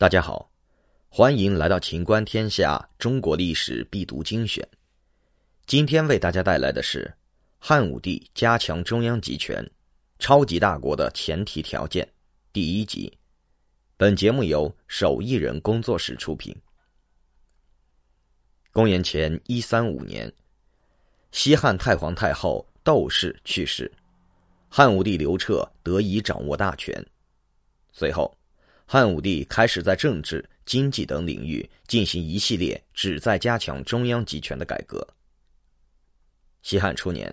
大家好，欢迎来到《秦观天下》中国历史必读精选。今天为大家带来的是汉武帝加强中央集权、超级大国的前提条件第一集。本节目由手艺人工作室出品。公元前一三五年，西汉太皇太后窦氏去世，汉武帝刘彻得以掌握大权。随后。汉武帝开始在政治、经济等领域进行一系列旨在加强中央集权的改革。西汉初年，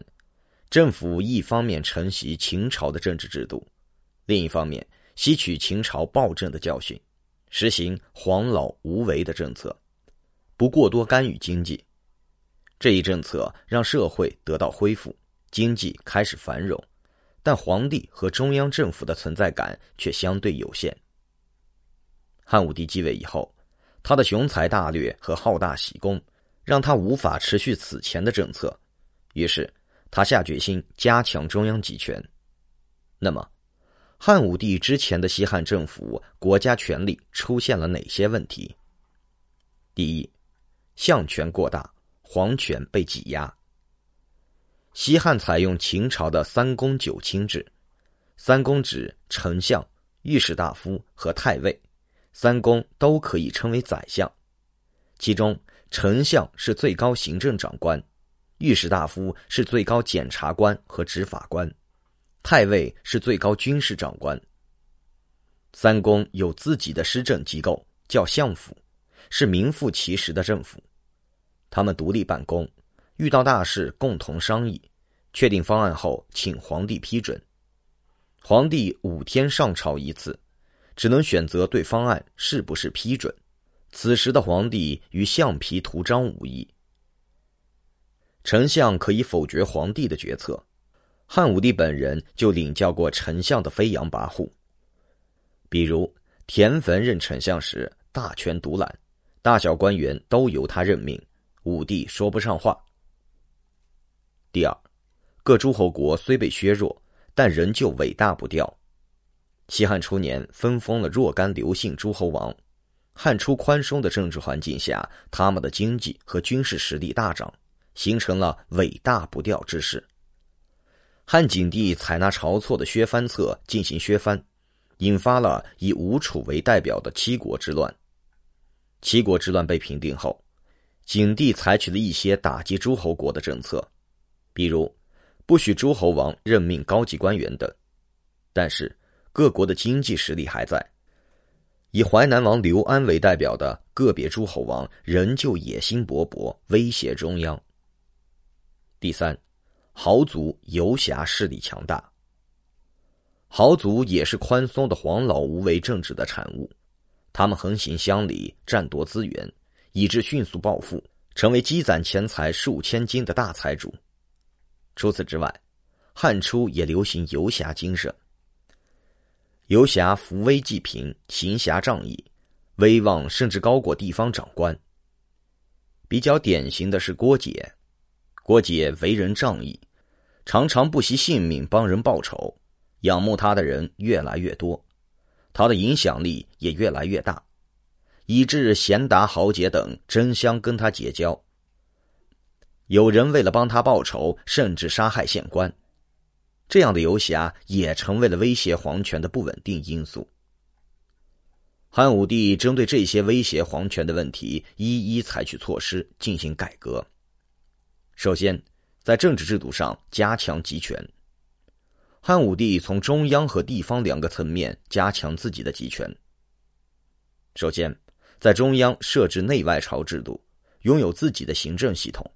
政府一方面承袭秦朝的政治制度，另一方面吸取秦朝暴政的教训，实行黄老无为的政策，不过多干预经济。这一政策让社会得到恢复，经济开始繁荣，但皇帝和中央政府的存在感却相对有限。汉武帝继位以后，他的雄才大略和好大喜功，让他无法持续此前的政策，于是他下决心加强中央集权。那么，汉武帝之前的西汉政府国家权力出现了哪些问题？第一，相权过大，皇权被挤压。西汉采用秦朝的三公九卿制，三公指丞相、御史大夫和太尉。三公都可以称为宰相，其中丞相是最高行政长官，御史大夫是最高检察官和执法官，太尉是最高军事长官。三公有自己的施政机构，叫相府，是名副其实的政府。他们独立办公，遇到大事共同商议，确定方案后请皇帝批准。皇帝五天上朝一次。只能选择对方案是不是批准。此时的皇帝与橡皮图章无异。丞相可以否决皇帝的决策，汉武帝本人就领教过丞相的飞扬跋扈。比如田汾任丞相时，大权独揽，大小官员都由他任命，武帝说不上话。第二，各诸侯国虽被削弱，但仍旧伟大不掉。西汉初年分封了若干刘姓诸侯王，汉初宽松的政治环境下，他们的经济和军事实力大涨，形成了伟大不掉之势。汉景帝采纳晁错的削藩策进行削藩，引发了以吴楚为代表的七国之乱。七国之乱被平定后，景帝采取了一些打击诸侯国的政策，比如不许诸侯王任命高级官员等，但是。各国的经济实力还在，以淮南王刘安为代表的个别诸侯王仍旧野心勃勃，威胁中央。第三，豪族游侠势力强大。豪族也是宽松的黄老无为政治的产物，他们横行乡里，占夺资源，以致迅速暴富，成为积攒钱财数千金的大财主。除此之外，汉初也流行游侠精神。游侠扶危济贫，行侠仗义，威望甚至高过地方长官。比较典型的是郭解，郭解为人仗义，常常不惜性命帮人报仇，仰慕他的人越来越多，他的影响力也越来越大，以致贤达豪杰等争相跟他结交。有人为了帮他报仇，甚至杀害县官。这样的游侠也成为了威胁皇权的不稳定因素。汉武帝针对这些威胁皇权的问题，一一采取措施进行改革。首先，在政治制度上加强集权。汉武帝从中央和地方两个层面加强自己的集权。首先，在中央设置内外朝制度，拥有自己的行政系统。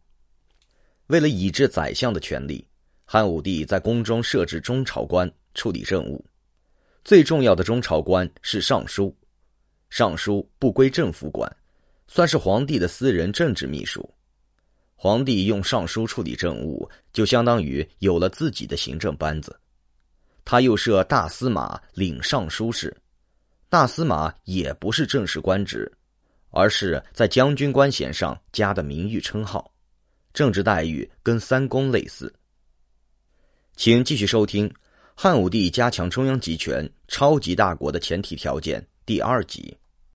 为了抑制宰相的权力。汉武帝在宫中设置中朝官处理政务，最重要的中朝官是尚书。尚书不归政府管，算是皇帝的私人政治秘书。皇帝用尚书处理政务，就相当于有了自己的行政班子。他又设大司马领尚书事，大司马也不是正式官职，而是在将军官衔上加的名誉称号，政治待遇跟三公类似。请继续收听《汉武帝加强中央集权、超级大国的前提条件》第二集。